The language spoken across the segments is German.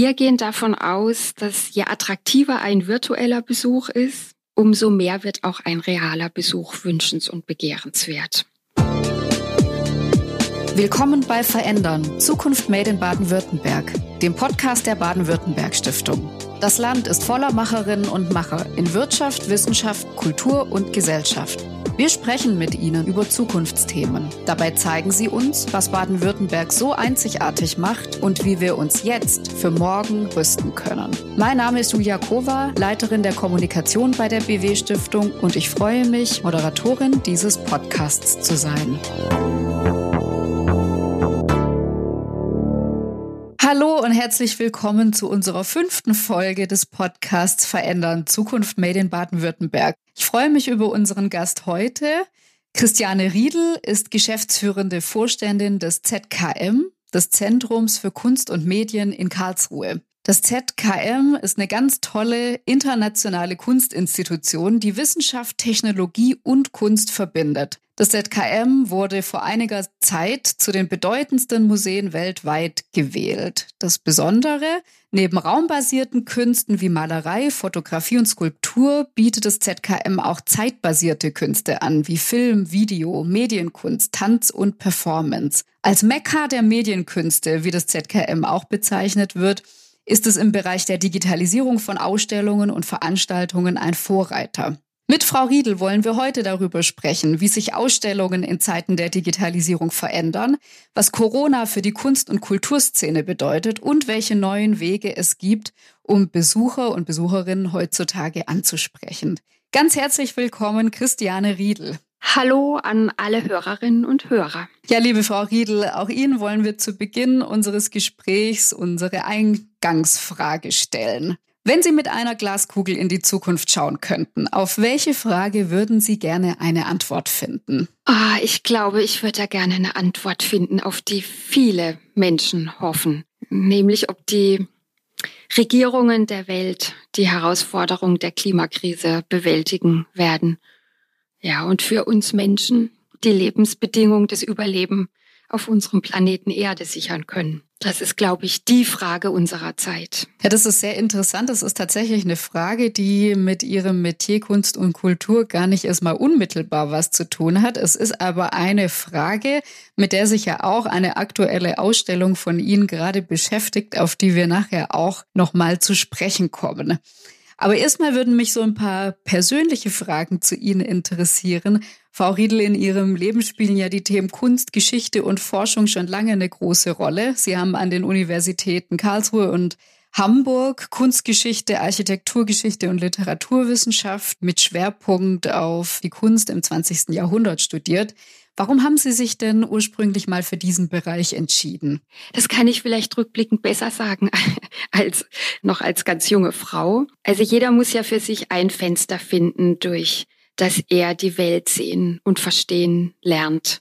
Wir gehen davon aus, dass je attraktiver ein virtueller Besuch ist, umso mehr wird auch ein realer Besuch wünschens- und begehrenswert. Willkommen bei Verändern, Zukunft Made in Baden-Württemberg, dem Podcast der Baden-Württemberg Stiftung. Das Land ist voller Macherinnen und Macher in Wirtschaft, Wissenschaft, Kultur und Gesellschaft. Wir sprechen mit Ihnen über Zukunftsthemen. Dabei zeigen Sie uns, was Baden-Württemberg so einzigartig macht und wie wir uns jetzt für morgen rüsten können. Mein Name ist Julia Kova, Leiterin der Kommunikation bei der BW Stiftung und ich freue mich, Moderatorin dieses Podcasts zu sein. Hallo und herzlich willkommen zu unserer fünften Folge des Podcasts Verändern Zukunft Made in Baden-Württemberg. Ich freue mich über unseren Gast heute. Christiane Riedel ist geschäftsführende Vorständin des ZKM, des Zentrums für Kunst und Medien in Karlsruhe. Das ZKM ist eine ganz tolle internationale Kunstinstitution, die Wissenschaft, Technologie und Kunst verbindet. Das ZKM wurde vor einiger Zeit zu den bedeutendsten Museen weltweit gewählt. Das Besondere, neben raumbasierten Künsten wie Malerei, Fotografie und Skulptur bietet das ZKM auch zeitbasierte Künste an, wie Film, Video, Medienkunst, Tanz und Performance. Als Mekka der Medienkünste, wie das ZKM auch bezeichnet wird, ist es im Bereich der Digitalisierung von Ausstellungen und Veranstaltungen ein Vorreiter. Mit Frau Riedel wollen wir heute darüber sprechen, wie sich Ausstellungen in Zeiten der Digitalisierung verändern, was Corona für die Kunst- und Kulturszene bedeutet und welche neuen Wege es gibt, um Besucher und Besucherinnen heutzutage anzusprechen. Ganz herzlich willkommen, Christiane Riedel. Hallo an alle Hörerinnen und Hörer. Ja, liebe Frau Riedel, auch Ihnen wollen wir zu Beginn unseres Gesprächs unsere Eingangsfrage stellen. Wenn Sie mit einer Glaskugel in die Zukunft schauen könnten, auf welche Frage würden Sie gerne eine Antwort finden? Ah, ich glaube, ich würde gerne eine Antwort finden, auf die viele Menschen hoffen. Nämlich, ob die Regierungen der Welt die Herausforderung der Klimakrise bewältigen werden ja, und für uns Menschen die Lebensbedingungen des Überlebens auf unserem Planeten Erde sichern können. Das ist, glaube ich, die Frage unserer Zeit. Ja, das ist sehr interessant. Das ist tatsächlich eine Frage, die mit Ihrem Metier Kunst und Kultur gar nicht erstmal unmittelbar was zu tun hat. Es ist aber eine Frage, mit der sich ja auch eine aktuelle Ausstellung von Ihnen gerade beschäftigt, auf die wir nachher auch nochmal zu sprechen kommen. Aber erstmal würden mich so ein paar persönliche Fragen zu Ihnen interessieren. Frau Riedel, in Ihrem Leben spielen ja die Themen Kunst, Geschichte und Forschung schon lange eine große Rolle. Sie haben an den Universitäten Karlsruhe und Hamburg Kunstgeschichte, Architekturgeschichte und Literaturwissenschaft mit Schwerpunkt auf die Kunst im 20. Jahrhundert studiert. Warum haben Sie sich denn ursprünglich mal für diesen Bereich entschieden? Das kann ich vielleicht rückblickend besser sagen als noch als ganz junge Frau. Also jeder muss ja für sich ein Fenster finden, durch das er die Welt sehen und verstehen lernt.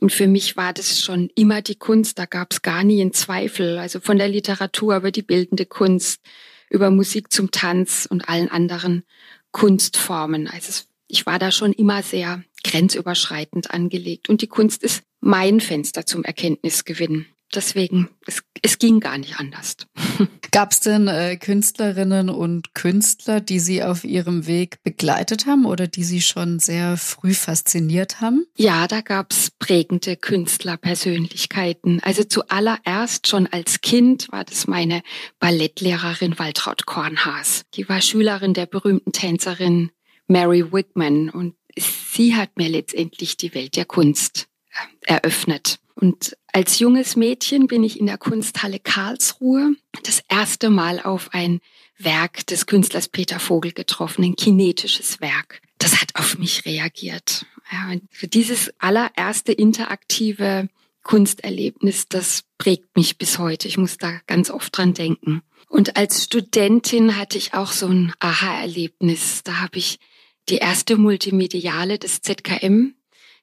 Und für mich war das schon immer die Kunst, da gab es gar nie einen Zweifel. Also von der Literatur über die bildende Kunst, über Musik zum Tanz und allen anderen Kunstformen. Also ich war da schon immer sehr grenzüberschreitend angelegt. Und die Kunst ist mein Fenster zum Erkenntnisgewinn. Deswegen, es, es ging gar nicht anders. Gab es denn äh, Künstlerinnen und Künstler, die Sie auf Ihrem Weg begleitet haben oder die Sie schon sehr früh fasziniert haben? Ja, da gab es prägende Künstlerpersönlichkeiten. Also zuallererst schon als Kind war das meine Ballettlehrerin Waltraud Kornhaas. Die war Schülerin der berühmten Tänzerin Mary Wigman und sie hat mir letztendlich die Welt der Kunst äh, eröffnet. Und als junges Mädchen bin ich in der Kunsthalle Karlsruhe das erste Mal auf ein Werk des Künstlers Peter Vogel getroffen, ein kinetisches Werk. Das hat auf mich reagiert. Ja, dieses allererste interaktive Kunsterlebnis, das prägt mich bis heute. Ich muss da ganz oft dran denken. Und als Studentin hatte ich auch so ein Aha-Erlebnis. Da habe ich die erste Multimediale des ZKM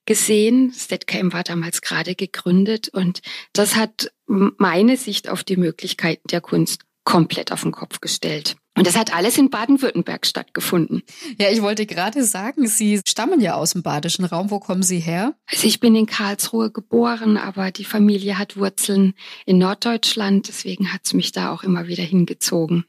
gesehen. Das ZKM war damals gerade gegründet und das hat meine Sicht auf die Möglichkeiten der Kunst komplett auf den Kopf gestellt. Und das hat alles in Baden-Württemberg stattgefunden. Ja, ich wollte gerade sagen, Sie stammen ja aus dem badischen Raum. Wo kommen Sie her? Also ich bin in Karlsruhe geboren, aber die Familie hat Wurzeln in Norddeutschland. Deswegen hat es mich da auch immer wieder hingezogen.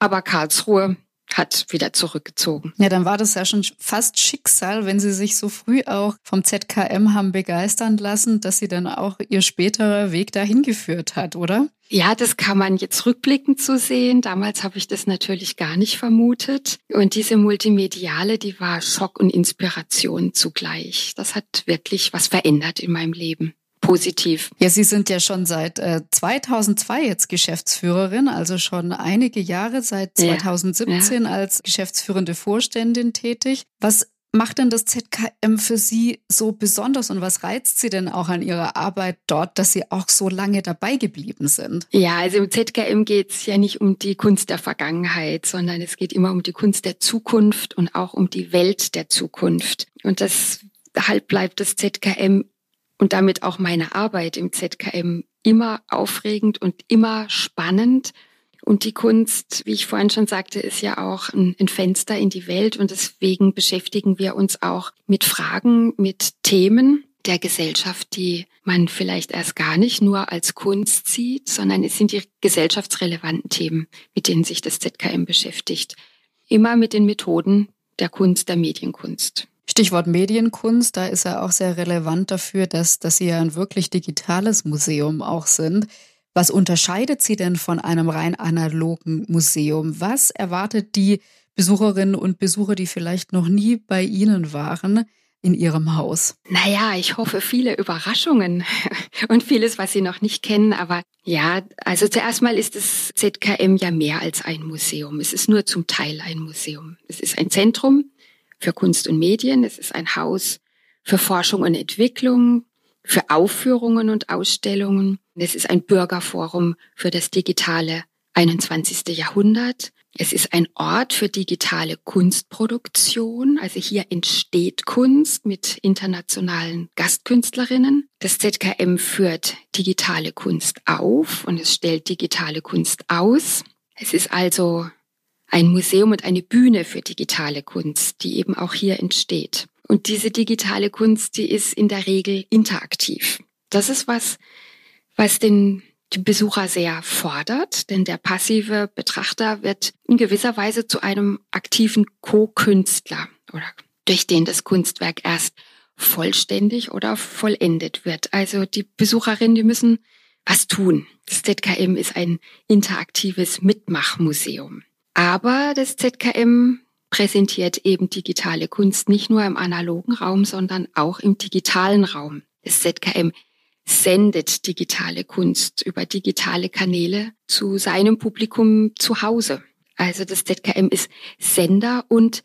Aber Karlsruhe hat wieder zurückgezogen. Ja, dann war das ja schon fast Schicksal, wenn Sie sich so früh auch vom ZKM haben begeistern lassen, dass Sie dann auch Ihr späterer Weg dahin geführt hat, oder? Ja, das kann man jetzt rückblickend so sehen. Damals habe ich das natürlich gar nicht vermutet. Und diese Multimediale, die war Schock und Inspiration zugleich. Das hat wirklich was verändert in meinem Leben positiv. Ja, Sie sind ja schon seit äh, 2002 jetzt Geschäftsführerin, also schon einige Jahre, seit 2017 ja, ja. als geschäftsführende Vorständin tätig. Was macht denn das ZKM für Sie so besonders und was reizt Sie denn auch an Ihrer Arbeit dort, dass Sie auch so lange dabei geblieben sind? Ja, also im ZKM geht es ja nicht um die Kunst der Vergangenheit, sondern es geht immer um die Kunst der Zukunft und auch um die Welt der Zukunft. Und deshalb bleibt das ZKM und damit auch meine Arbeit im ZKM immer aufregend und immer spannend. Und die Kunst, wie ich vorhin schon sagte, ist ja auch ein, Fenster in die Welt und deswegen beschäftigen wir uns auch mit Fragen, mit Themen der Gesellschaft, die man vielleicht erst gar nicht nur als Kunst sieht, sondern es sind die gesellschaftsrelevanten Themen, mit denen sich das ZKM beschäftigt. Immer mit den Methoden der Kunst, der Medienkunst. Stichwort Medienkunst, da ist er auch sehr relevant dafür, dass, dass Sie ja ein wirklich digitales Museum auch sind. Was unterscheidet Sie denn von einem rein analogen Museum? Was erwartet die Besucherinnen und Besucher, die vielleicht noch nie bei Ihnen waren, in Ihrem Haus? Naja, ich hoffe viele Überraschungen und vieles, was Sie noch nicht kennen. Aber ja, also zuerst mal ist das ZKM ja mehr als ein Museum. Es ist nur zum Teil ein Museum. Es ist ein Zentrum für Kunst und Medien. Es ist ein Haus für Forschung und Entwicklung, für Aufführungen und Ausstellungen. Es ist ein Bürgerforum für das digitale 21. Jahrhundert. Es ist ein Ort für digitale Kunstproduktion. Also hier entsteht Kunst mit internationalen Gastkünstlerinnen. Das ZKM führt digitale Kunst auf und es stellt digitale Kunst aus. Es ist also ein Museum und eine Bühne für digitale Kunst, die eben auch hier entsteht. Und diese digitale Kunst, die ist in der Regel interaktiv. Das ist was, was den Besucher sehr fordert, denn der passive Betrachter wird in gewisser Weise zu einem aktiven Co-Künstler oder durch den das Kunstwerk erst vollständig oder vollendet wird. Also die Besucherinnen, die müssen was tun. Das ZKM ist ein interaktives Mitmachmuseum. Aber das ZKM präsentiert eben digitale Kunst nicht nur im analogen Raum, sondern auch im digitalen Raum. Das ZKM sendet digitale Kunst über digitale Kanäle zu seinem Publikum zu Hause. Also das ZKM ist Sender und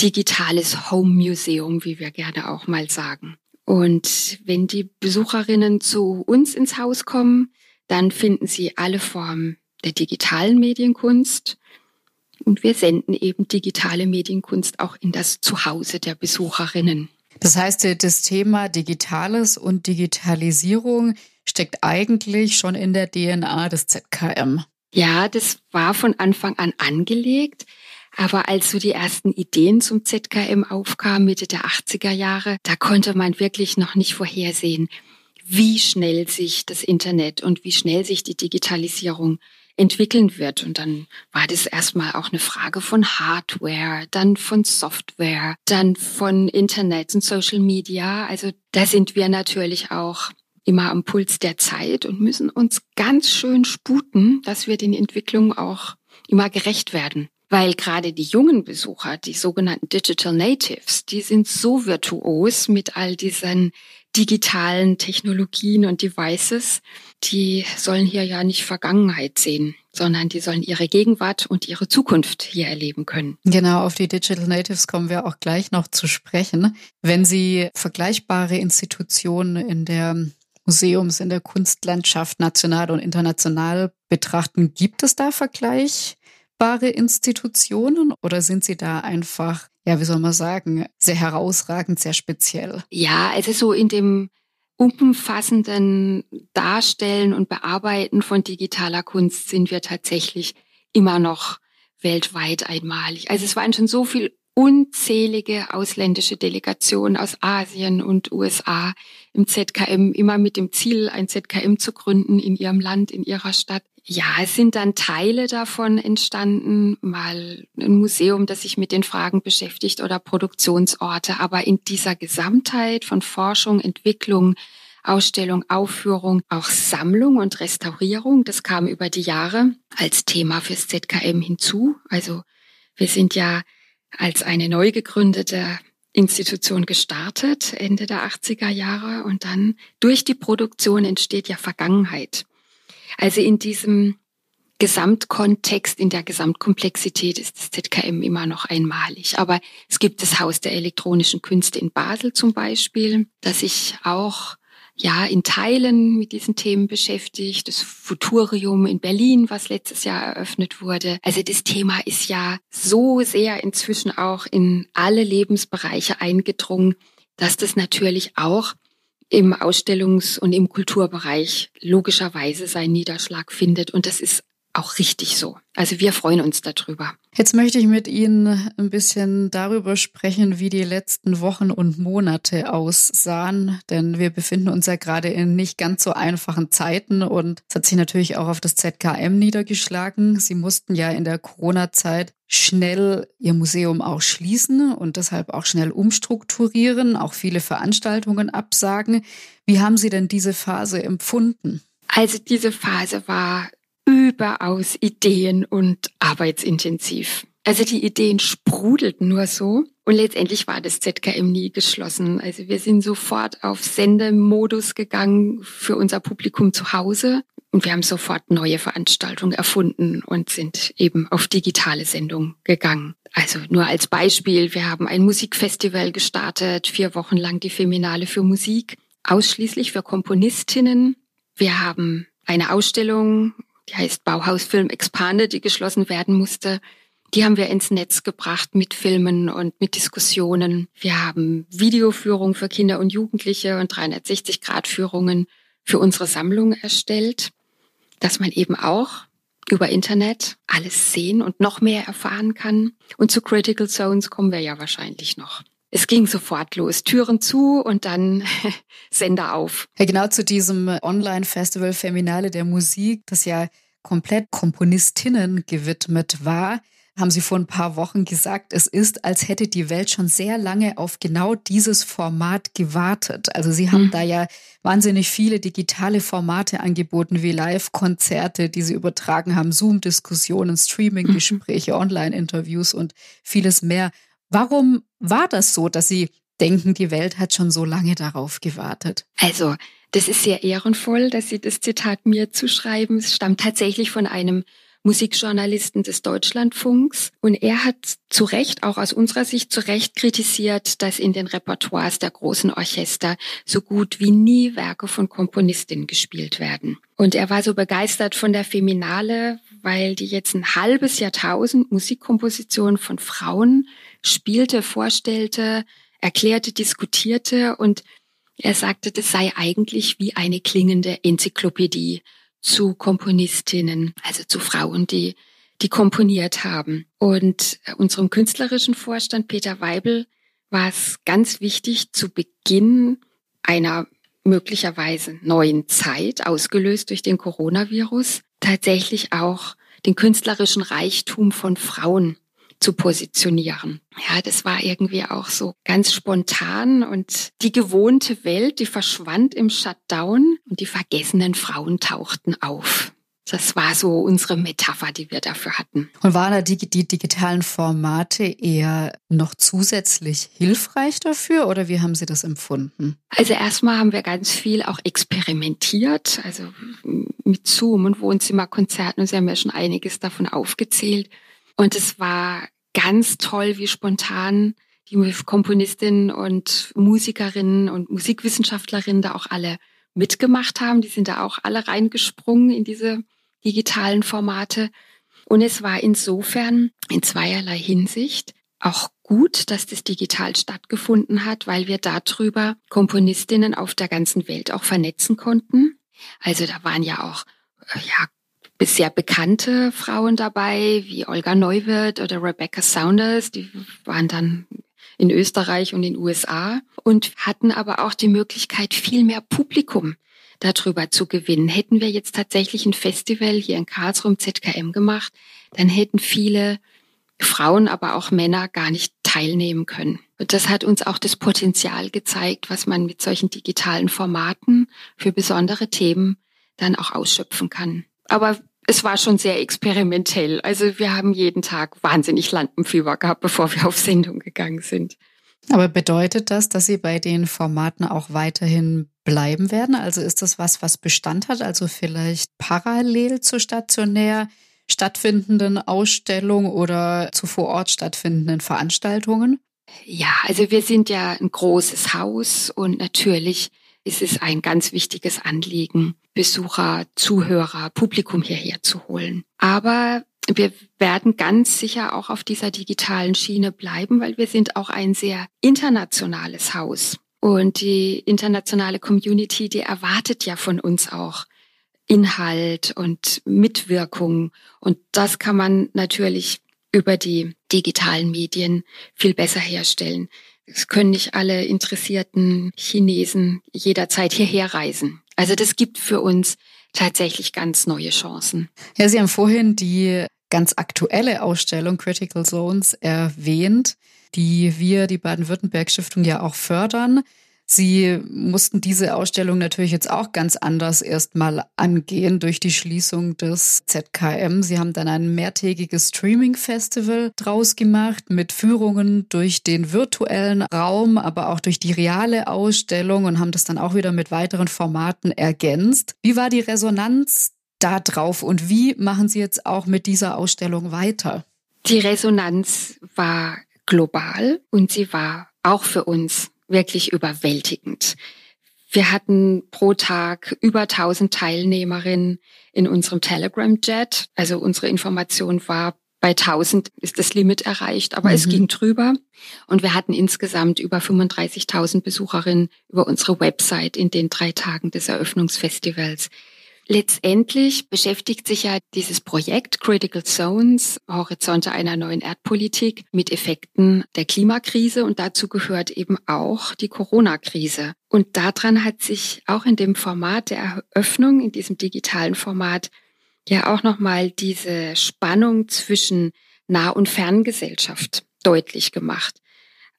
digitales Home Museum, wie wir gerne auch mal sagen. Und wenn die Besucherinnen zu uns ins Haus kommen, dann finden sie alle Formen der digitalen Medienkunst, und wir senden eben digitale Medienkunst auch in das Zuhause der Besucherinnen. Das heißt, das Thema Digitales und Digitalisierung steckt eigentlich schon in der DNA des ZKM. Ja, das war von Anfang an angelegt. Aber als so die ersten Ideen zum ZKM aufkamen, Mitte der 80er Jahre, da konnte man wirklich noch nicht vorhersehen, wie schnell sich das Internet und wie schnell sich die Digitalisierung entwickeln wird. Und dann war das erstmal auch eine Frage von Hardware, dann von Software, dann von Internet und Social Media. Also da sind wir natürlich auch immer am Puls der Zeit und müssen uns ganz schön sputen, dass wir den Entwicklungen auch immer gerecht werden. Weil gerade die jungen Besucher, die sogenannten Digital Natives, die sind so virtuos mit all diesen digitalen Technologien und Devices, die sollen hier ja nicht Vergangenheit sehen, sondern die sollen ihre Gegenwart und ihre Zukunft hier erleben können. Genau, auf die Digital Natives kommen wir auch gleich noch zu sprechen. Wenn Sie vergleichbare Institutionen in der Museums, in der Kunstlandschaft national und international betrachten, gibt es da vergleichbare Institutionen oder sind Sie da einfach ja, wie soll man sagen, sehr herausragend, sehr speziell. Ja, also so in dem umfassenden Darstellen und Bearbeiten von digitaler Kunst sind wir tatsächlich immer noch weltweit einmalig. Also es waren schon so viel unzählige ausländische Delegationen aus Asien und USA im ZKM, immer mit dem Ziel, ein ZKM zu gründen in ihrem Land, in ihrer Stadt. Ja, es sind dann Teile davon entstanden, mal ein Museum, das sich mit den Fragen beschäftigt oder Produktionsorte. Aber in dieser Gesamtheit von Forschung, Entwicklung, Ausstellung, Aufführung, auch Sammlung und Restaurierung, das kam über die Jahre als Thema fürs ZKM hinzu. Also wir sind ja als eine neu gegründete Institution gestartet, Ende der 80er Jahre. Und dann durch die Produktion entsteht ja Vergangenheit. Also in diesem Gesamtkontext, in der Gesamtkomplexität ist das ZKM immer noch einmalig. Aber es gibt das Haus der elektronischen Künste in Basel zum Beispiel, das sich auch ja in Teilen mit diesen Themen beschäftigt. Das Futurium in Berlin, was letztes Jahr eröffnet wurde. Also das Thema ist ja so sehr inzwischen auch in alle Lebensbereiche eingedrungen, dass das natürlich auch im Ausstellungs- und im Kulturbereich logischerweise seinen Niederschlag findet. Und das ist auch richtig so. Also wir freuen uns darüber. Jetzt möchte ich mit Ihnen ein bisschen darüber sprechen, wie die letzten Wochen und Monate aussahen, denn wir befinden uns ja gerade in nicht ganz so einfachen Zeiten und es hat sich natürlich auch auf das ZKM niedergeschlagen. Sie mussten ja in der Corona-Zeit schnell ihr Museum auch schließen und deshalb auch schnell umstrukturieren, auch viele Veranstaltungen absagen. Wie haben Sie denn diese Phase empfunden? Also diese Phase war überaus ideen- und arbeitsintensiv. Also die Ideen sprudelten nur so. Und letztendlich war das ZKM nie geschlossen. Also wir sind sofort auf Sendemodus gegangen für unser Publikum zu Hause. Und wir haben sofort neue Veranstaltungen erfunden und sind eben auf digitale Sendung gegangen. Also nur als Beispiel, wir haben ein Musikfestival gestartet, vier Wochen lang die Feminale für Musik, ausschließlich für Komponistinnen. Wir haben eine Ausstellung die heißt Bauhaus Film Expanded, die geschlossen werden musste. Die haben wir ins Netz gebracht mit Filmen und mit Diskussionen. Wir haben Videoführungen für Kinder und Jugendliche und 360-Grad-Führungen für unsere Sammlung erstellt, dass man eben auch über Internet alles sehen und noch mehr erfahren kann. Und zu Critical Zones kommen wir ja wahrscheinlich noch es ging sofort los. Türen zu und dann Sender auf. Ja, genau zu diesem Online-Festival Feminale der Musik, das ja komplett Komponistinnen gewidmet war, haben Sie vor ein paar Wochen gesagt, es ist, als hätte die Welt schon sehr lange auf genau dieses Format gewartet. Also Sie haben mhm. da ja wahnsinnig viele digitale Formate angeboten, wie Live-Konzerte, die Sie übertragen haben, Zoom-Diskussionen, Streaming-Gespräche, mhm. Online-Interviews und vieles mehr. Warum war das so, dass Sie denken, die Welt hat schon so lange darauf gewartet? Also, das ist sehr ehrenvoll, dass Sie das Zitat mir zuschreiben. Es stammt tatsächlich von einem Musikjournalisten des Deutschlandfunks. Und er hat zu Recht, auch aus unserer Sicht zu Recht kritisiert, dass in den Repertoires der großen Orchester so gut wie nie Werke von Komponistinnen gespielt werden. Und er war so begeistert von der Feminale, weil die jetzt ein halbes Jahrtausend Musikkomposition von Frauen spielte, vorstellte, erklärte, diskutierte und er sagte, das sei eigentlich wie eine klingende Enzyklopädie zu Komponistinnen, also zu Frauen, die, die komponiert haben. Und unserem künstlerischen Vorstand Peter Weibel war es ganz wichtig, zu Beginn einer möglicherweise neuen Zeit, ausgelöst durch den Coronavirus, tatsächlich auch den künstlerischen Reichtum von Frauen zu positionieren. Ja, das war irgendwie auch so ganz spontan und die gewohnte Welt, die verschwand im Shutdown und die vergessenen Frauen tauchten auf. Das war so unsere Metapher, die wir dafür hatten. Und waren da die, die, digitalen Formate eher noch zusätzlich hilfreich dafür oder wie haben Sie das empfunden? Also erstmal haben wir ganz viel auch experimentiert, also mit Zoom und Wohnzimmerkonzerten und Sie haben ja schon einiges davon aufgezählt. Und es war ganz toll, wie spontan die Komponistinnen und Musikerinnen und Musikwissenschaftlerinnen da auch alle mitgemacht haben. Die sind da auch alle reingesprungen in diese digitalen Formate. Und es war insofern in zweierlei Hinsicht auch gut, dass das digital stattgefunden hat, weil wir darüber Komponistinnen auf der ganzen Welt auch vernetzen konnten. Also da waren ja auch ja, sehr bekannte Frauen dabei, wie Olga Neuwirth oder Rebecca Saunders. Die waren dann in Österreich und in den USA und hatten aber auch die Möglichkeit, viel mehr Publikum darüber zu gewinnen. Hätten wir jetzt tatsächlich ein Festival hier in Karlsruhe im ZKM gemacht, dann hätten viele Frauen, aber auch Männer gar nicht teilnehmen können. Und das hat uns auch das Potenzial gezeigt, was man mit solchen digitalen Formaten für besondere Themen dann auch ausschöpfen kann. Aber es war schon sehr experimentell. Also wir haben jeden Tag wahnsinnig Lampenfieber gehabt, bevor wir auf Sendung gegangen sind. Aber bedeutet das, dass Sie bei den Formaten auch weiterhin bleiben werden? Also ist das was, was Bestand hat? Also vielleicht parallel zur stationär stattfindenden Ausstellung oder zu vor Ort stattfindenden Veranstaltungen? Ja, also wir sind ja ein großes Haus und natürlich ist es ein ganz wichtiges Anliegen, Besucher, Zuhörer, Publikum hierher zu holen. Aber wir werden ganz sicher auch auf dieser digitalen Schiene bleiben, weil wir sind auch ein sehr internationales Haus. Und die internationale Community, die erwartet ja von uns auch Inhalt und Mitwirkung. Und das kann man natürlich über die digitalen Medien viel besser herstellen. Es können nicht alle interessierten Chinesen jederzeit hierher reisen. Also das gibt für uns tatsächlich ganz neue Chancen. Ja, Sie haben vorhin die ganz aktuelle Ausstellung Critical Zones erwähnt, die wir, die Baden-Württemberg Stiftung ja auch fördern. Sie mussten diese Ausstellung natürlich jetzt auch ganz anders erstmal angehen durch die Schließung des ZKM. Sie haben dann ein mehrtägiges Streaming-Festival draus gemacht mit Führungen durch den virtuellen Raum, aber auch durch die reale Ausstellung und haben das dann auch wieder mit weiteren Formaten ergänzt. Wie war die Resonanz da drauf und wie machen Sie jetzt auch mit dieser Ausstellung weiter? Die Resonanz war global und sie war auch für uns wirklich überwältigend. Wir hatten pro Tag über 1000 Teilnehmerinnen in unserem Telegram-Jet. Also unsere Information war, bei 1000 ist das Limit erreicht, aber mhm. es ging drüber. Und wir hatten insgesamt über 35.000 Besucherinnen über unsere Website in den drei Tagen des Eröffnungsfestivals. Letztendlich beschäftigt sich ja dieses Projekt Critical Zones, Horizonte einer neuen Erdpolitik, mit Effekten der Klimakrise und dazu gehört eben auch die Corona-Krise. Und daran hat sich auch in dem Format der Eröffnung, in diesem digitalen Format, ja auch nochmal diese Spannung zwischen Nah- und Ferngesellschaft deutlich gemacht.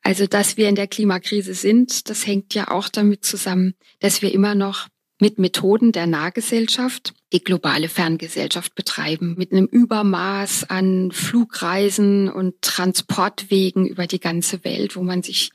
Also, dass wir in der Klimakrise sind, das hängt ja auch damit zusammen, dass wir immer noch mit Methoden der Nahgesellschaft die globale Ferngesellschaft betreiben, mit einem Übermaß an Flugreisen und Transportwegen über die ganze Welt, wo man sich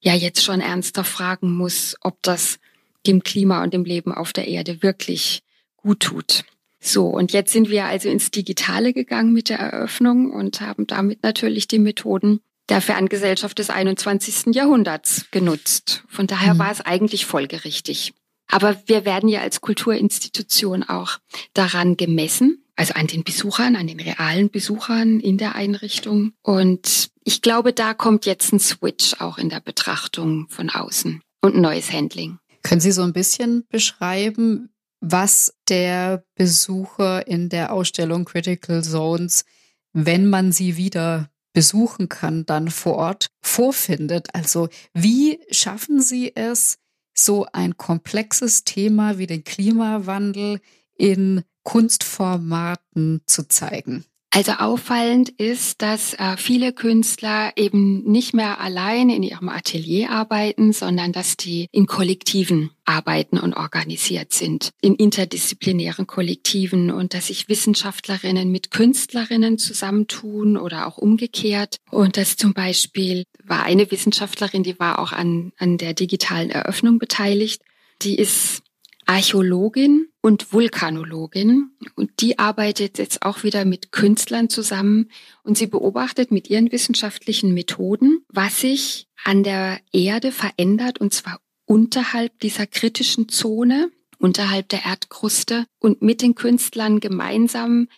ja jetzt schon ernster fragen muss, ob das dem Klima und dem Leben auf der Erde wirklich gut tut. So, und jetzt sind wir also ins Digitale gegangen mit der Eröffnung und haben damit natürlich die Methoden der Ferngesellschaft des 21. Jahrhunderts genutzt. Von daher mhm. war es eigentlich folgerichtig. Aber wir werden ja als Kulturinstitution auch daran gemessen, also an den Besuchern, an den realen Besuchern in der Einrichtung. Und ich glaube, da kommt jetzt ein Switch auch in der Betrachtung von außen und ein neues Handling. Können Sie so ein bisschen beschreiben, was der Besucher in der Ausstellung Critical Zones, wenn man sie wieder besuchen kann, dann vor Ort vorfindet? Also wie schaffen Sie es, so ein komplexes Thema wie den Klimawandel in Kunstformaten zu zeigen? Also auffallend ist, dass äh, viele Künstler eben nicht mehr allein in ihrem Atelier arbeiten, sondern dass die in Kollektiven arbeiten und organisiert sind, in interdisziplinären Kollektiven und dass sich Wissenschaftlerinnen mit Künstlerinnen zusammentun oder auch umgekehrt. Und das zum Beispiel war eine Wissenschaftlerin, die war auch an, an der digitalen Eröffnung beteiligt. Die ist Archäologin und Vulkanologin und die arbeitet jetzt auch wieder mit Künstlern zusammen und sie beobachtet mit ihren wissenschaftlichen Methoden, was sich an der Erde verändert und zwar unterhalb dieser kritischen Zone, unterhalb der Erdkruste und mit den Künstlern gemeinsam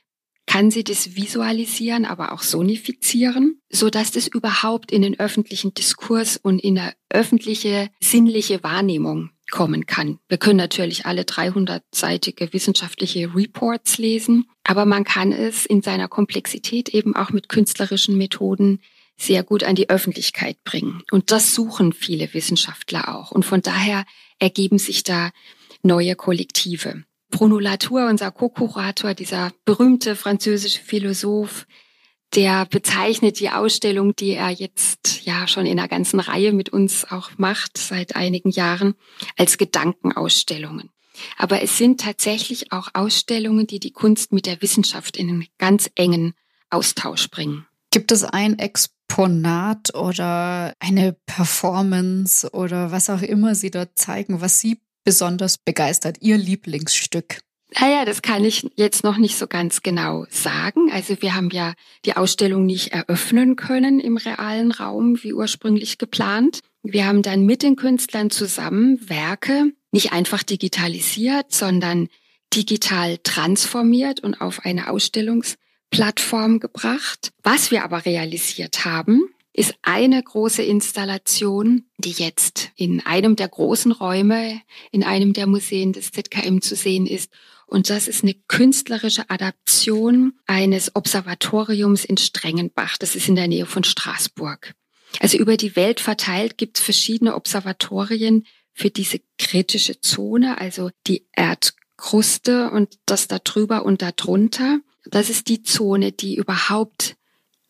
kann sie das visualisieren, aber auch sonifizieren, so dass das überhaupt in den öffentlichen Diskurs und in der öffentliche sinnliche Wahrnehmung kommen kann. Wir können natürlich alle 300-seitige wissenschaftliche Reports lesen, aber man kann es in seiner Komplexität eben auch mit künstlerischen Methoden sehr gut an die Öffentlichkeit bringen. Und das suchen viele Wissenschaftler auch. Und von daher ergeben sich da neue Kollektive. Bruno Latour, unser Co-Kurator, dieser berühmte französische Philosoph, der bezeichnet die Ausstellung, die er jetzt ja schon in einer ganzen Reihe mit uns auch macht, seit einigen Jahren, als Gedankenausstellungen. Aber es sind tatsächlich auch Ausstellungen, die die Kunst mit der Wissenschaft in einen ganz engen Austausch bringen. Gibt es ein Exponat oder eine Performance oder was auch immer Sie dort zeigen, was Sie besonders begeistert, Ihr Lieblingsstück? Naja, das kann ich jetzt noch nicht so ganz genau sagen. Also wir haben ja die Ausstellung nicht eröffnen können im realen Raum, wie ursprünglich geplant. Wir haben dann mit den Künstlern zusammen Werke nicht einfach digitalisiert, sondern digital transformiert und auf eine Ausstellungsplattform gebracht. Was wir aber realisiert haben, ist eine große Installation, die jetzt in einem der großen Räume, in einem der Museen des ZKM zu sehen ist. Und das ist eine künstlerische Adaption eines Observatoriums in Strengenbach. Das ist in der Nähe von Straßburg. Also über die Welt verteilt gibt es verschiedene Observatorien für diese kritische Zone, also die Erdkruste und das da drüber und da drunter. Das ist die Zone, die überhaupt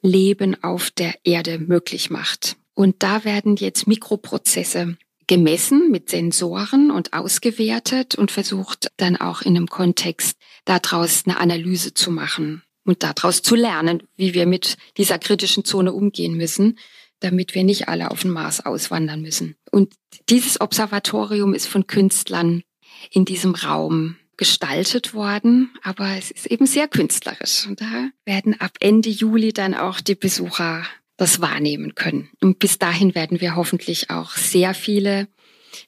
Leben auf der Erde möglich macht. Und da werden jetzt Mikroprozesse gemessen mit Sensoren und ausgewertet und versucht dann auch in einem Kontext daraus eine Analyse zu machen und daraus zu lernen, wie wir mit dieser kritischen Zone umgehen müssen, damit wir nicht alle auf den Mars auswandern müssen. Und dieses Observatorium ist von Künstlern in diesem Raum gestaltet worden, aber es ist eben sehr künstlerisch. Und da werden ab Ende Juli dann auch die Besucher das wahrnehmen können. Und bis dahin werden wir hoffentlich auch sehr viele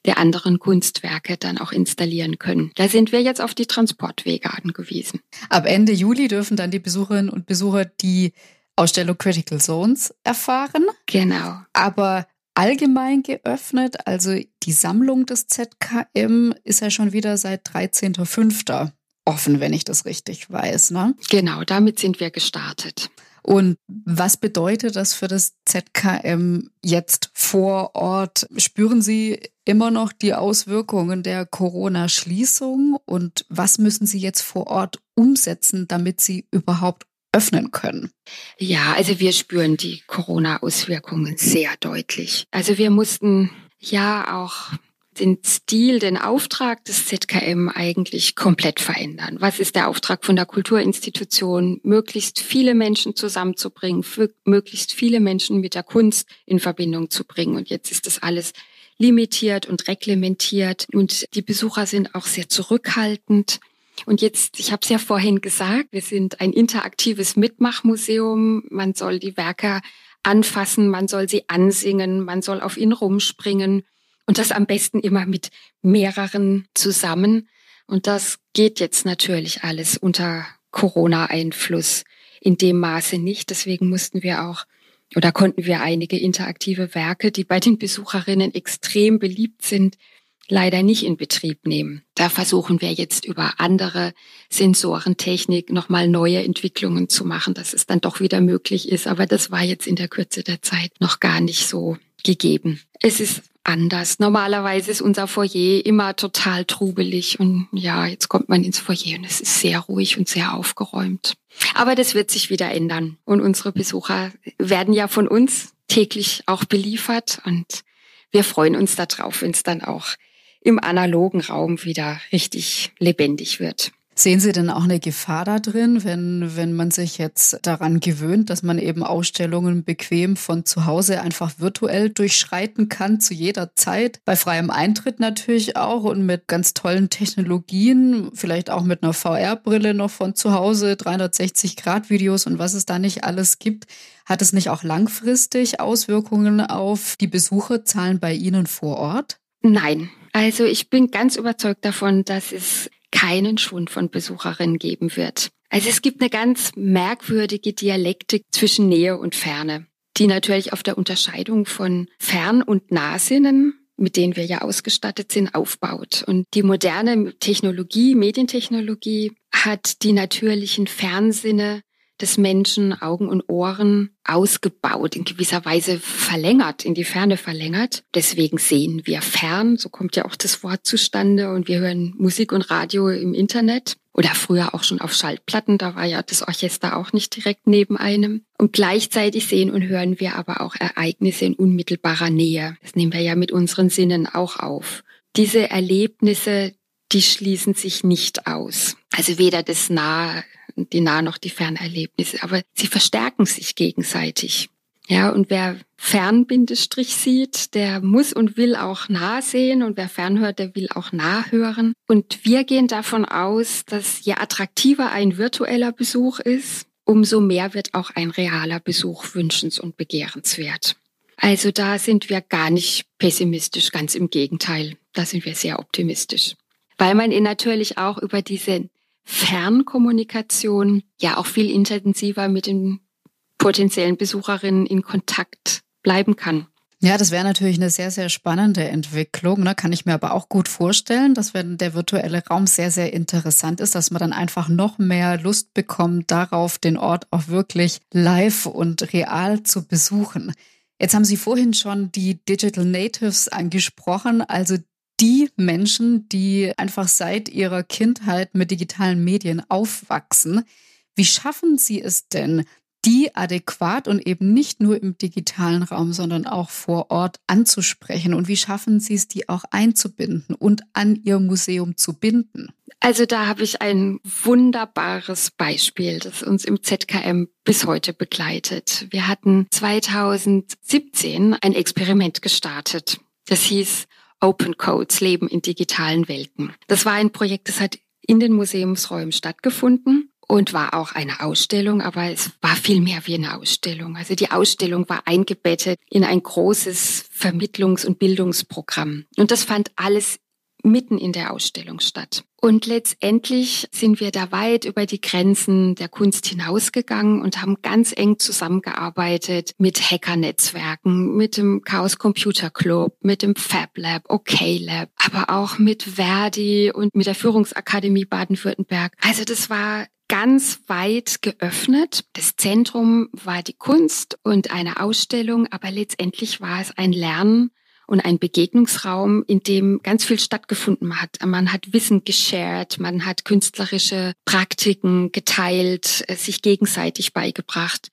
der anderen Kunstwerke dann auch installieren können. Da sind wir jetzt auf die Transportwege angewiesen. Ab Ende Juli dürfen dann die Besucherinnen und Besucher die Ausstellung Critical Zones erfahren. Genau. Aber allgemein geöffnet. Also die Sammlung des ZKM ist ja schon wieder seit 13.05. offen, wenn ich das richtig weiß. Ne? Genau, damit sind wir gestartet. Und was bedeutet das für das ZKM jetzt vor Ort? Spüren Sie immer noch die Auswirkungen der Corona-Schließung? Und was müssen Sie jetzt vor Ort umsetzen, damit Sie überhaupt öffnen können? Ja, also wir spüren die Corona-Auswirkungen sehr deutlich. Also wir mussten ja auch den Stil, den Auftrag des ZKM eigentlich komplett verändern. Was ist der Auftrag von der Kulturinstitution? Möglichst viele Menschen zusammenzubringen, möglichst viele Menschen mit der Kunst in Verbindung zu bringen. Und jetzt ist das alles limitiert und reglementiert und die Besucher sind auch sehr zurückhaltend. Und jetzt, ich habe es ja vorhin gesagt, wir sind ein interaktives Mitmachmuseum. Man soll die Werke anfassen, man soll sie ansingen, man soll auf ihnen rumspringen und das am besten immer mit mehreren zusammen. Und das geht jetzt natürlich alles unter Corona-Einfluss in dem Maße nicht. Deswegen mussten wir auch oder konnten wir einige interaktive Werke, die bei den Besucherinnen extrem beliebt sind, leider nicht in Betrieb nehmen. Da versuchen wir jetzt über andere Sensorentechnik nochmal neue Entwicklungen zu machen, dass es dann doch wieder möglich ist. Aber das war jetzt in der Kürze der Zeit noch gar nicht so gegeben. Es ist anders. Normalerweise ist unser Foyer immer total trubelig und ja, jetzt kommt man ins Foyer und es ist sehr ruhig und sehr aufgeräumt. Aber das wird sich wieder ändern und unsere Besucher werden ja von uns täglich auch beliefert und wir freuen uns darauf, wenn es dann auch im analogen Raum wieder richtig lebendig wird. Sehen Sie denn auch eine Gefahr da drin, wenn, wenn man sich jetzt daran gewöhnt, dass man eben Ausstellungen bequem von zu Hause einfach virtuell durchschreiten kann, zu jeder Zeit, bei freiem Eintritt natürlich auch und mit ganz tollen Technologien, vielleicht auch mit einer VR-Brille noch von zu Hause, 360-Grad-Videos und was es da nicht alles gibt. Hat es nicht auch langfristig Auswirkungen auf die Besucherzahlen bei Ihnen vor Ort? Nein, also ich bin ganz überzeugt davon, dass es keinen Schwund von Besucherinnen geben wird. Also es gibt eine ganz merkwürdige Dialektik zwischen Nähe und Ferne, die natürlich auf der Unterscheidung von Fern- und Nahsinnen mit denen wir ja ausgestattet sind, aufbaut. Und die moderne Technologie, Medientechnologie, hat die natürlichen Fernsinne des Menschen Augen und Ohren ausgebaut, in gewisser Weise verlängert, in die Ferne verlängert. Deswegen sehen wir fern, so kommt ja auch das Wort zustande und wir hören Musik und Radio im Internet oder früher auch schon auf Schaltplatten, da war ja das Orchester auch nicht direkt neben einem. Und gleichzeitig sehen und hören wir aber auch Ereignisse in unmittelbarer Nähe. Das nehmen wir ja mit unseren Sinnen auch auf. Diese Erlebnisse, die schließen sich nicht aus. Also weder das Nah, die Nah noch die Fernerlebnisse, aber sie verstärken sich gegenseitig. Ja, und wer Fernbindestrich sieht, der muss und will auch nah sehen und wer fernhört, der will auch nah hören. Und wir gehen davon aus, dass je attraktiver ein virtueller Besuch ist, umso mehr wird auch ein realer Besuch wünschens- und begehrenswert. Also da sind wir gar nicht pessimistisch, ganz im Gegenteil. Da sind wir sehr optimistisch. Weil man ihn natürlich auch über diese Fernkommunikation ja auch viel intensiver mit den potenziellen Besucherinnen in Kontakt bleiben kann. Ja, das wäre natürlich eine sehr, sehr spannende Entwicklung. Ne? Kann ich mir aber auch gut vorstellen, dass wenn der virtuelle Raum sehr, sehr interessant ist, dass man dann einfach noch mehr Lust bekommt, darauf den Ort auch wirklich live und real zu besuchen. Jetzt haben Sie vorhin schon die Digital Natives angesprochen, also die Menschen, die einfach seit ihrer Kindheit mit digitalen Medien aufwachsen. Wie schaffen Sie es denn, die adäquat und eben nicht nur im digitalen Raum, sondern auch vor Ort anzusprechen? Und wie schaffen Sie es, die auch einzubinden und an Ihr Museum zu binden? Also da habe ich ein wunderbares Beispiel, das uns im ZKM bis heute begleitet. Wir hatten 2017 ein Experiment gestartet. Das hieß Open Codes, Leben in digitalen Welten. Das war ein Projekt, das hat in den Museumsräumen stattgefunden und war auch eine Ausstellung, aber es war viel mehr wie eine Ausstellung. Also die Ausstellung war eingebettet in ein großes Vermittlungs- und Bildungsprogramm. Und das fand alles mitten in der Ausstellung statt. Und letztendlich sind wir da weit über die Grenzen der Kunst hinausgegangen und haben ganz eng zusammengearbeitet mit Hackernetzwerken, mit dem Chaos Computer Club, mit dem Fab Lab, OK Lab, aber auch mit Verdi und mit der Führungsakademie Baden-Württemberg. Also das war ganz weit geöffnet. Das Zentrum war die Kunst und eine Ausstellung, aber letztendlich war es ein Lernen und ein Begegnungsraum, in dem ganz viel stattgefunden hat. Man hat Wissen geshared, man hat künstlerische Praktiken geteilt, äh, sich gegenseitig beigebracht.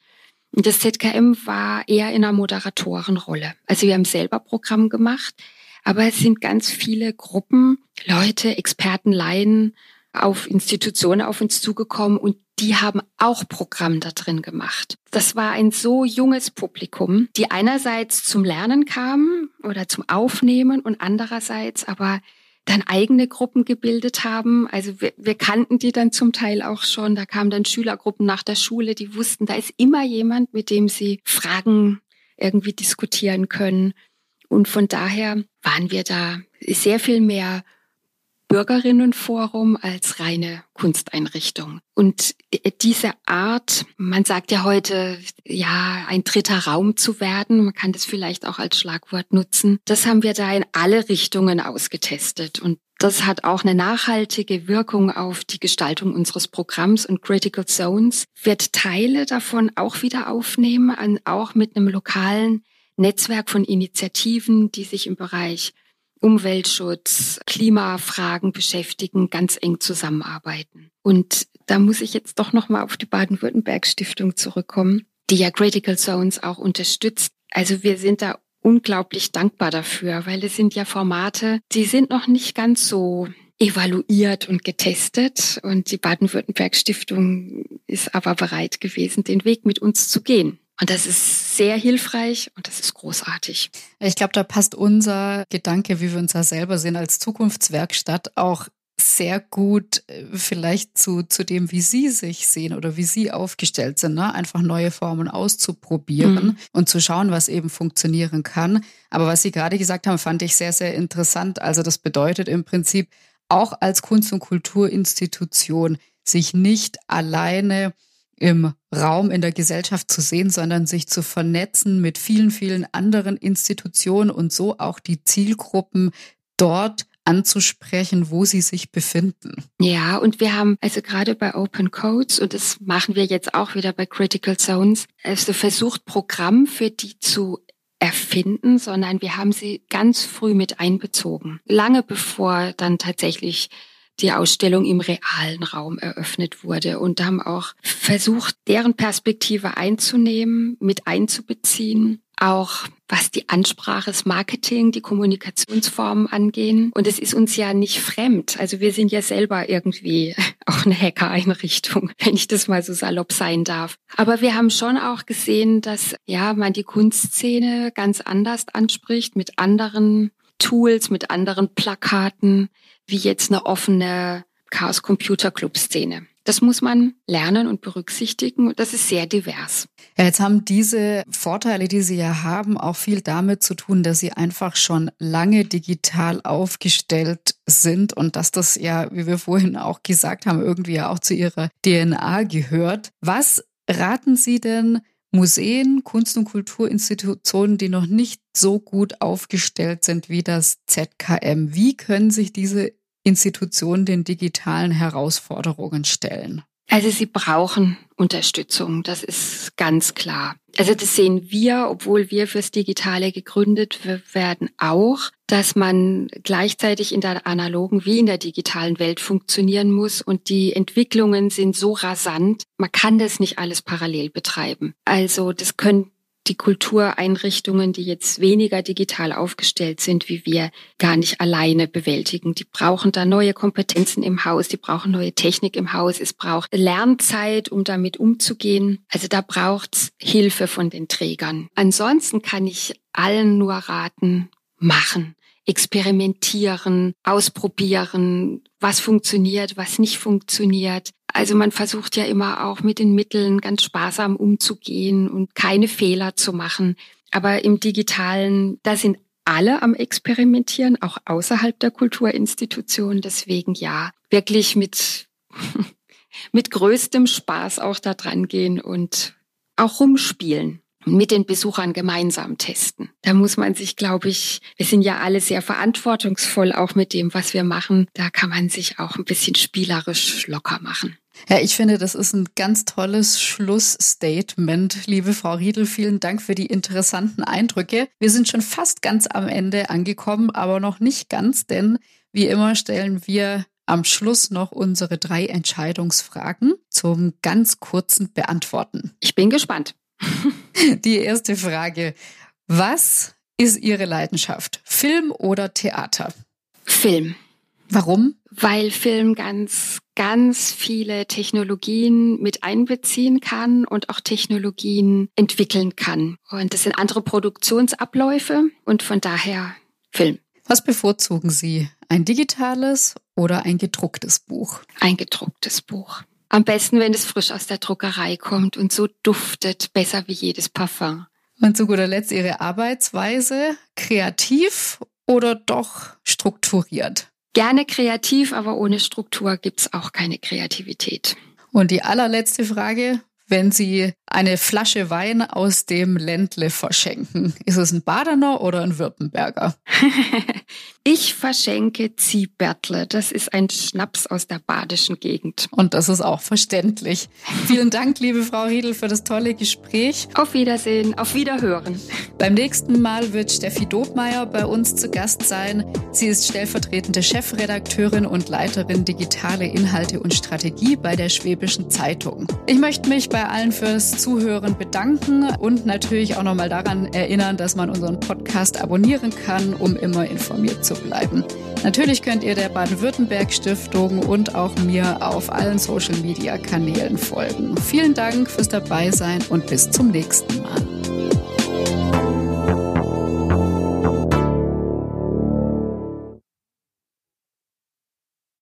Das ZKM war eher in einer Moderatorenrolle. Also wir haben selber Programm gemacht, aber es sind ganz viele Gruppen, Leute, Experten, Laien, auf Institutionen auf uns zugekommen und die haben auch Programm da drin gemacht. Das war ein so junges Publikum, die einerseits zum Lernen kamen oder zum Aufnehmen und andererseits aber dann eigene Gruppen gebildet haben. Also wir, wir kannten die dann zum Teil auch schon. Da kamen dann Schülergruppen nach der Schule, die wussten, da ist immer jemand, mit dem sie Fragen irgendwie diskutieren können. Und von daher waren wir da sehr viel mehr Bürgerinnenforum als reine Kunsteinrichtung. Und diese Art, man sagt ja heute, ja, ein dritter Raum zu werden, man kann das vielleicht auch als Schlagwort nutzen, das haben wir da in alle Richtungen ausgetestet. Und das hat auch eine nachhaltige Wirkung auf die Gestaltung unseres Programms und Critical Zones wird Teile davon auch wieder aufnehmen, auch mit einem lokalen Netzwerk von Initiativen, die sich im Bereich Umweltschutz, Klimafragen beschäftigen, ganz eng zusammenarbeiten. Und da muss ich jetzt doch nochmal auf die Baden-Württemberg Stiftung zurückkommen, die ja Critical Zones auch unterstützt. Also wir sind da unglaublich dankbar dafür, weil es sind ja Formate, die sind noch nicht ganz so evaluiert und getestet. Und die Baden-Württemberg Stiftung ist aber bereit gewesen, den Weg mit uns zu gehen. Und das ist sehr hilfreich und das ist großartig. Ich glaube, da passt unser Gedanke, wie wir uns da selber sehen als Zukunftswerkstatt, auch sehr gut äh, vielleicht zu, zu dem, wie Sie sich sehen oder wie Sie aufgestellt sind, ne? einfach neue Formen auszuprobieren mhm. und zu schauen, was eben funktionieren kann. Aber was Sie gerade gesagt haben, fand ich sehr, sehr interessant. Also das bedeutet im Prinzip auch als Kunst- und Kulturinstitution sich nicht alleine im Raum in der Gesellschaft zu sehen, sondern sich zu vernetzen mit vielen, vielen anderen Institutionen und so auch die Zielgruppen dort anzusprechen, wo sie sich befinden. Ja, und wir haben also gerade bei Open Codes, und das machen wir jetzt auch wieder bei Critical Zones, also versucht, Programm für die zu erfinden, sondern wir haben sie ganz früh mit einbezogen. Lange bevor dann tatsächlich die Ausstellung im realen Raum eröffnet wurde und haben auch versucht, deren Perspektive einzunehmen, mit einzubeziehen, auch was die Ansprache, das Marketing, die Kommunikationsformen angehen. Und es ist uns ja nicht fremd. Also wir sind ja selber irgendwie auch eine Hacker-Einrichtung, wenn ich das mal so salopp sein darf. Aber wir haben schon auch gesehen, dass ja man die Kunstszene ganz anders anspricht, mit anderen Tools, mit anderen Plakaten, wie jetzt eine offene Chaos Computer Club Szene. Das muss man lernen und berücksichtigen. Das ist sehr divers. Ja, jetzt haben diese Vorteile, die Sie ja haben, auch viel damit zu tun, dass Sie einfach schon lange digital aufgestellt sind und dass das ja, wie wir vorhin auch gesagt haben, irgendwie auch zu Ihrer DNA gehört. Was raten Sie denn Museen, Kunst- und Kulturinstitutionen, die noch nicht so gut aufgestellt sind wie das ZKM? Wie können sich diese Institutionen den digitalen Herausforderungen stellen? Also sie brauchen Unterstützung, das ist ganz klar. Also das sehen wir, obwohl wir fürs Digitale gegründet werden, auch, dass man gleichzeitig in der analogen wie in der digitalen Welt funktionieren muss und die Entwicklungen sind so rasant, man kann das nicht alles parallel betreiben. Also das können die Kultureinrichtungen, die jetzt weniger digital aufgestellt sind wie wir, gar nicht alleine bewältigen. Die brauchen da neue Kompetenzen im Haus, die brauchen neue Technik im Haus, es braucht Lernzeit, um damit umzugehen. Also da braucht's Hilfe von den Trägern. Ansonsten kann ich allen nur raten, machen experimentieren, ausprobieren, was funktioniert, was nicht funktioniert. Also man versucht ja immer auch mit den Mitteln ganz sparsam umzugehen und keine Fehler zu machen. Aber im digitalen, da sind alle am Experimentieren, auch außerhalb der Kulturinstitution. Deswegen ja, wirklich mit, mit größtem Spaß auch da dran gehen und auch rumspielen mit den Besuchern gemeinsam testen. Da muss man sich, glaube ich, wir sind ja alle sehr verantwortungsvoll auch mit dem, was wir machen. Da kann man sich auch ein bisschen spielerisch locker machen. Ja, ich finde, das ist ein ganz tolles Schlussstatement. Liebe Frau Riedel, vielen Dank für die interessanten Eindrücke. Wir sind schon fast ganz am Ende angekommen, aber noch nicht ganz, denn wie immer stellen wir am Schluss noch unsere drei Entscheidungsfragen zum ganz kurzen Beantworten. Ich bin gespannt. Die erste Frage. Was ist Ihre Leidenschaft? Film oder Theater? Film. Warum? Weil Film ganz, ganz viele Technologien mit einbeziehen kann und auch Technologien entwickeln kann. Und das sind andere Produktionsabläufe und von daher Film. Was bevorzugen Sie? Ein digitales oder ein gedrucktes Buch? Ein gedrucktes Buch. Am besten, wenn es frisch aus der Druckerei kommt und so duftet, besser wie jedes Parfum. Und zu guter Letzt Ihre Arbeitsweise, kreativ oder doch strukturiert? Gerne kreativ, aber ohne Struktur gibt's auch keine Kreativität. Und die allerletzte Frage, wenn Sie eine Flasche Wein aus dem Ländle verschenken? Ist es ein Badener oder ein Württemberger? ich verschenke Ziehbertle. Das ist ein Schnaps aus der badischen Gegend. Und das ist auch verständlich. Vielen Dank, liebe Frau Riedel, für das tolle Gespräch. Auf Wiedersehen, auf Wiederhören. Beim nächsten Mal wird Steffi Dobmeier bei uns zu Gast sein. Sie ist stellvertretende Chefredakteurin und Leiterin digitale Inhalte und Strategie bei der Schwäbischen Zeitung. Ich möchte mich bei allen fürs Zuhören bedanken und natürlich auch nochmal daran erinnern, dass man unseren Podcast abonnieren kann, um immer informiert zu bleiben. Natürlich könnt ihr der Baden-Württemberg Stiftung und auch mir auf allen Social-Media-Kanälen folgen. Vielen Dank fürs Dabeisein und bis zum nächsten Mal.